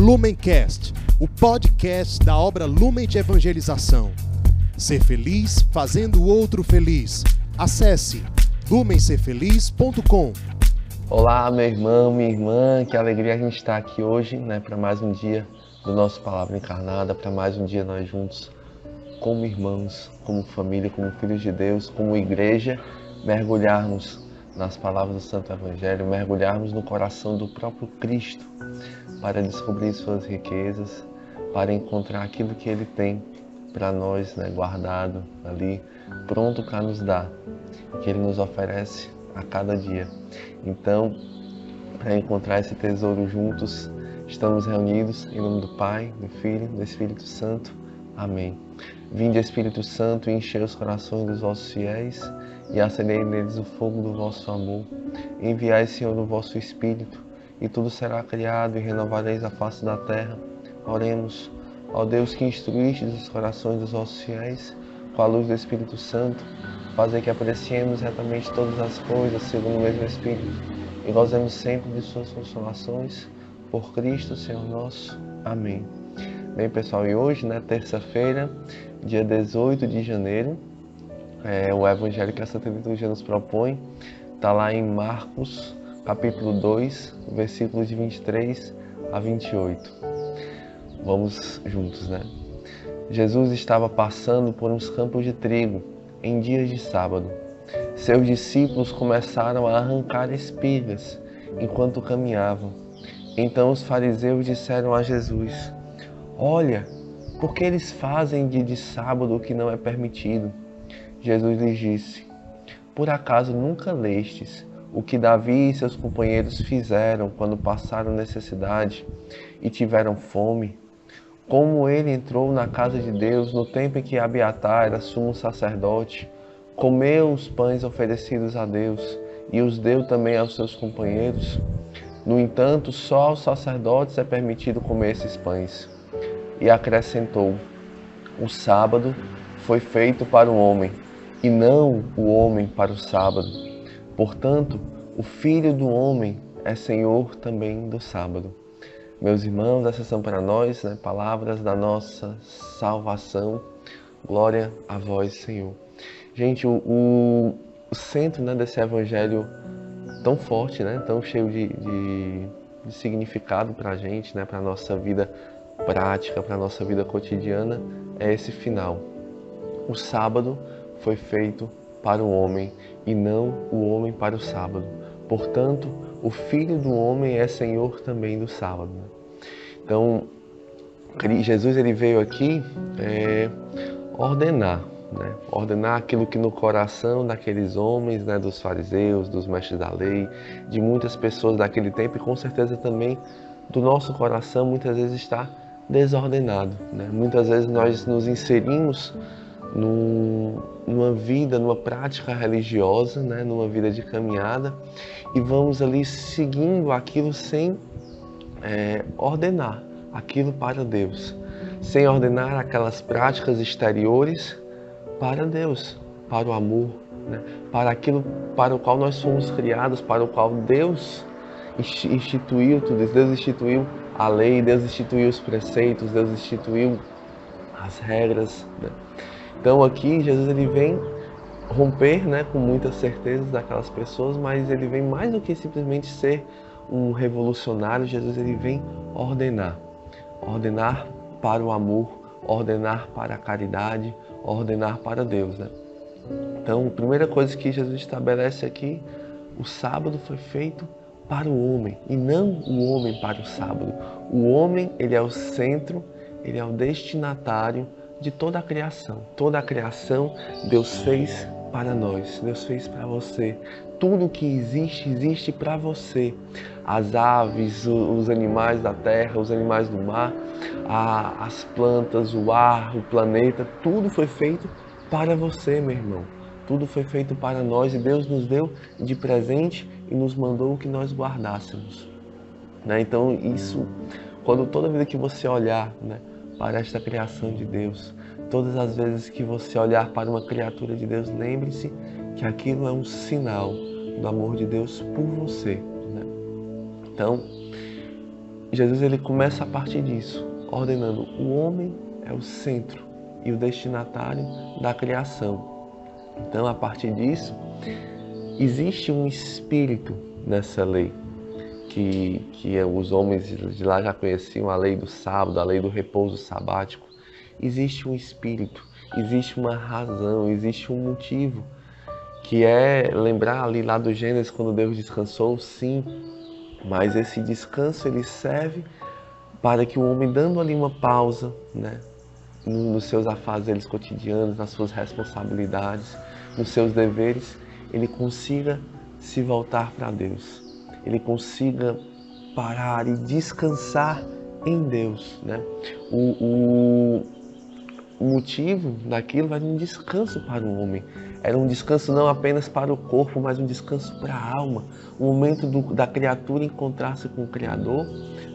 Lumencast, o podcast da obra Lumen de Evangelização. Ser feliz fazendo o outro feliz. Acesse lumencerfeliz.com. Olá, meu irmão, minha irmã, que alegria a gente estar aqui hoje, né, para mais um dia do nosso Palavra Encarnada, para mais um dia nós juntos, como irmãos, como família, como filhos de Deus, como igreja, mergulharmos nas palavras do Santo Evangelho, mergulharmos no coração do próprio Cristo para descobrir suas riquezas, para encontrar aquilo que Ele tem para nós, né, guardado ali, pronto para nos dar, que Ele nos oferece a cada dia. Então, para encontrar esse tesouro juntos, estamos reunidos em nome do Pai, do Filho, do Espírito Santo. Amém. Vinde, Espírito Santo, e enchei os corações dos vossos fiéis e acendei neles o fogo do vosso amor. Enviai, Senhor, o vosso Espírito, e tudo será criado, e renovareis a face da terra. Oremos, ó Deus que instruíste os corações dos vossos fiéis, com a luz do Espírito Santo, fazer que apreciemos retamente todas as coisas segundo o mesmo Espírito, e gozemos sempre de suas consolações, por Cristo, Senhor nosso. Amém. Bem, pessoal, e hoje, né, terça-feira, dia 18 de janeiro, é, o Evangelho que a Santa Liturgia nos propõe está lá em Marcos, capítulo 2, versículos de 23 a 28. Vamos juntos, né? Jesus estava passando por uns campos de trigo em dias de sábado. Seus discípulos começaram a arrancar espigas enquanto caminhavam. Então os fariseus disseram a Jesus: Olha, por que eles fazem dia de sábado o que não é permitido? Jesus lhes disse: Por acaso nunca lestes o que Davi e seus companheiros fizeram quando passaram necessidade e tiveram fome? Como ele entrou na casa de Deus no tempo em que Abiatar era sumo sacerdote, comeu os pães oferecidos a Deus e os deu também aos seus companheiros? No entanto, só aos sacerdotes é permitido comer esses pães. E acrescentou: O sábado foi feito para o homem e não o homem para o sábado. Portanto, o Filho do Homem é Senhor também do sábado. Meus irmãos, essas são para nós né, palavras da nossa salvação. Glória a vós, Senhor. Gente, o, o, o centro né, desse evangelho tão forte, né, tão cheio de, de, de significado para a gente, né, para a nossa vida prática, para a nossa vida cotidiana, é esse final. O sábado foi feito para o homem e não o homem para o sábado. Portanto, o Filho do homem é Senhor também do sábado. Então, Jesus ele veio aqui é, ordenar, né? ordenar aquilo que no coração daqueles homens, né, dos fariseus, dos mestres da lei, de muitas pessoas daquele tempo e com certeza também do nosso coração muitas vezes está desordenado. Né? Muitas vezes nós nos inserimos num, numa vida, numa prática religiosa, né, numa vida de caminhada, e vamos ali seguindo aquilo sem é, ordenar aquilo para Deus, sem ordenar aquelas práticas exteriores para Deus, para o amor, né, para aquilo para o qual nós somos criados, para o qual Deus instituiu tudo isso, Deus instituiu a lei, Deus instituiu os preceitos, Deus instituiu as regras. Né? Então aqui Jesus ele vem romper, né, com muitas certezas daquelas pessoas, mas ele vem mais do que simplesmente ser um revolucionário. Jesus ele vem ordenar, ordenar para o amor, ordenar para a caridade, ordenar para Deus, né? Então, a primeira coisa que Jesus estabelece aqui, o sábado foi feito para o homem e não o homem para o sábado. O homem, ele é o centro, ele é o destinatário de toda a criação. Toda a criação Deus fez para nós, Deus fez para você. Tudo que existe, existe para você. As aves, os animais da terra, os animais do mar, as plantas, o ar, o planeta, tudo foi feito para você, meu irmão. Tudo foi feito para nós e Deus nos deu de presente e nos mandou que nós guardássemos. Né? Então, isso, quando toda vida que você olhar, né, para esta criação de Deus. Todas as vezes que você olhar para uma criatura de Deus, lembre-se que aquilo é um sinal do amor de Deus por você. Né? Então, Jesus ele começa a partir disso, ordenando o homem é o centro e o destinatário da criação. Então, a partir disso, existe um espírito nessa lei que, que os homens de lá já conheciam, a lei do sábado, a lei do repouso sabático. Existe um espírito, existe uma razão, existe um motivo, que é lembrar ali lá do Gênesis, quando Deus descansou, sim, mas esse descanso ele serve para que o homem, dando ali uma pausa, né, nos seus afazeres cotidianos, nas suas responsabilidades, nos seus deveres, ele consiga se voltar para Deus, ele consiga parar e descansar em Deus, né? O, o, motivo daquilo era um descanso para o homem, era um descanso não apenas para o corpo, mas um descanso para a alma, o momento do, da criatura encontrar-se com o Criador,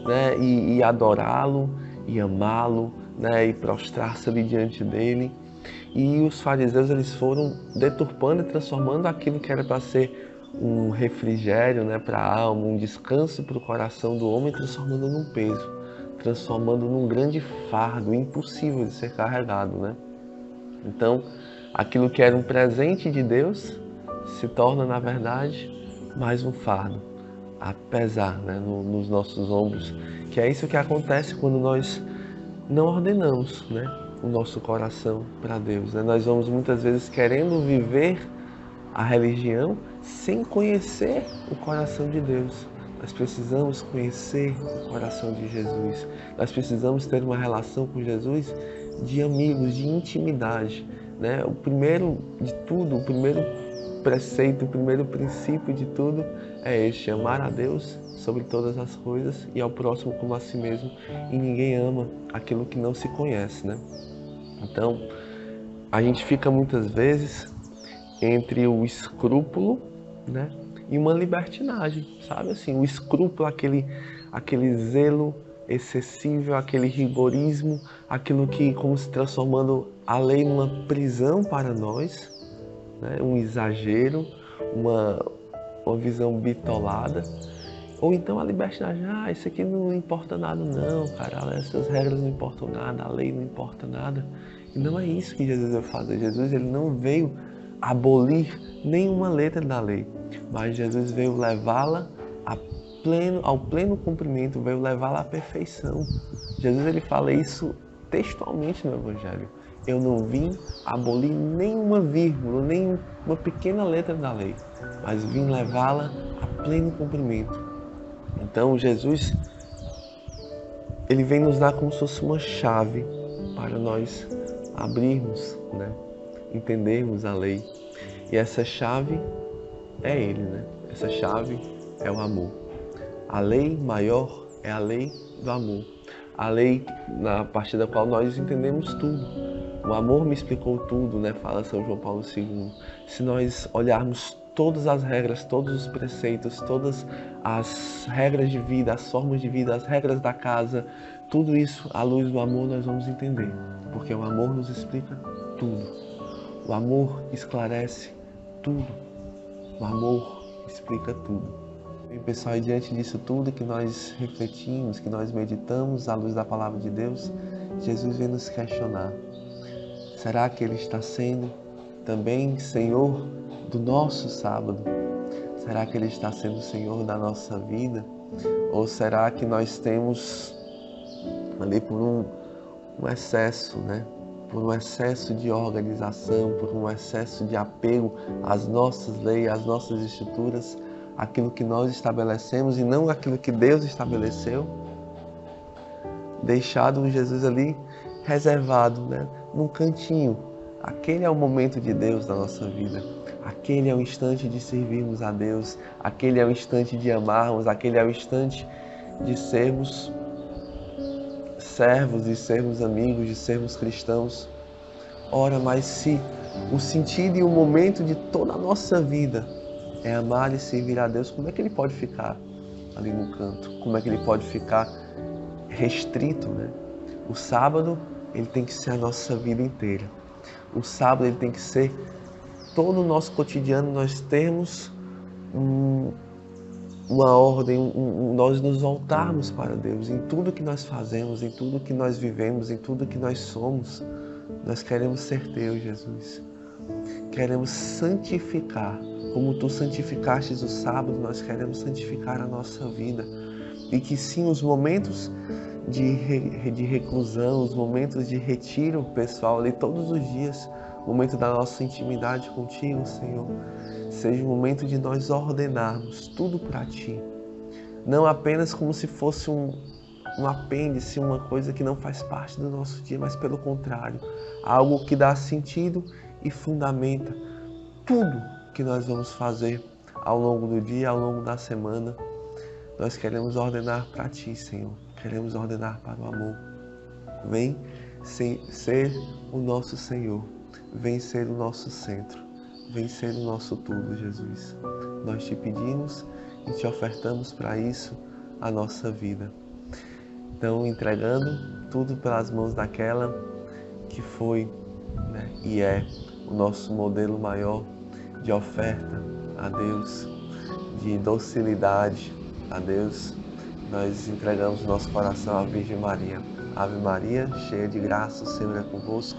né? E, e adorá-lo, e amá-lo, né? E prostrar-se ali diante dele. E os fariseus eles foram deturpando e transformando aquilo que era para ser um refrigério né, para a alma, um descanso para o coração do homem, transformando num peso, transformando num grande fardo impossível de ser carregado. Né? Então, aquilo que era um presente de Deus se torna, na verdade, mais um fardo, a pesar né, no, nos nossos ombros, que é isso que acontece quando nós não ordenamos, né? o nosso coração para Deus. Né? Nós vamos muitas vezes querendo viver a religião sem conhecer o coração de Deus. Nós precisamos conhecer o coração de Jesus. Nós precisamos ter uma relação com Jesus de amigos, de intimidade. Né? O primeiro de tudo, o primeiro preceito, o primeiro princípio de tudo é este: amar a Deus sobre todas as coisas e ao próximo como a si mesmo. E ninguém ama aquilo que não se conhece, né? Então, a gente fica muitas vezes entre o escrúpulo, né, e uma libertinagem, sabe assim, o escrúpulo, aquele aquele zelo excessivo, aquele rigorismo, aquilo que como se transformando a lei numa prisão para nós, né, um exagero, uma uma visão bitolada. Ou então a libertinagem, ah, isso aqui não importa nada não, cara, essas regras não importam nada, a lei não importa nada. E não é isso que Jesus veio fazer. Jesus ele não veio abolir nenhuma letra da lei, mas Jesus veio levá-la pleno, ao pleno cumprimento, veio levá-la à perfeição. Jesus ele fala isso textualmente no Evangelho. Eu não vim abolir nenhuma vírgula, nem uma pequena letra da lei, mas vim levá-la a pleno cumprimento. Então Jesus ele vem nos dar como se fosse uma chave para nós abrirmos, né? Entendermos a lei. E essa chave é Ele, né? Essa chave é o amor. A lei maior é a lei do amor. A lei na partir da qual nós entendemos tudo. O amor me explicou tudo, né? Fala São João Paulo II. Se nós olharmos todas as regras, todos os preceitos, todas as regras de vida, as formas de vida, as regras da casa, tudo isso à luz do amor nós vamos entender, porque o amor nos explica tudo. O amor esclarece tudo. O amor explica tudo. E pessoal, e diante disso tudo que nós refletimos, que nós meditamos à luz da palavra de Deus, Jesus vem nos questionar. Será que Ele está sendo também Senhor do nosso sábado? Será que Ele está sendo Senhor da nossa vida? Ou será que nós temos ali por um, um excesso, né? Por um excesso de organização, por um excesso de apego às nossas leis, às nossas estruturas, aquilo que nós estabelecemos e não aquilo que Deus estabeleceu, deixado Jesus ali reservado, né? num cantinho. Aquele é o momento de Deus na nossa vida. Aquele é o instante de servirmos a Deus, aquele é o instante de amarmos, aquele é o instante de sermos servos, de sermos amigos, de sermos cristãos. Ora, mas se o sentido e o momento de toda a nossa vida é amar e servir a Deus, como é que ele pode ficar ali no canto? Como é que ele pode ficar restrito, né? O sábado, ele tem que ser a nossa vida inteira. O sábado, ele tem que ser todo o nosso cotidiano nós temos um, uma ordem, um, um, nós nos voltarmos para Deus em tudo que nós fazemos, em tudo que nós vivemos, em tudo que nós somos. Nós queremos ser Teu, Jesus. Queremos santificar, como Tu santificastes o sábado, nós queremos santificar a nossa vida. E que sim, os momentos de, de reclusão, os momentos de retiro pessoal ali todos os dias, momento da nossa intimidade contigo, Senhor, seja o momento de nós ordenarmos tudo para Ti. Não apenas como se fosse um, um apêndice, uma coisa que não faz parte do nosso dia, mas pelo contrário, algo que dá sentido e fundamenta tudo que nós vamos fazer ao longo do dia, ao longo da semana. Nós queremos ordenar para Ti, Senhor. Queremos ordenar para o amor. Vem ser o nosso Senhor Vem ser o nosso centro, vem ser o nosso tudo, Jesus. Nós te pedimos e te ofertamos para isso a nossa vida. Então, entregando tudo pelas mãos daquela que foi né, e é o nosso modelo maior de oferta a Deus, de docilidade a Deus, nós entregamos nosso coração à Virgem Maria. Ave Maria, cheia de graça, o Senhor é convosco.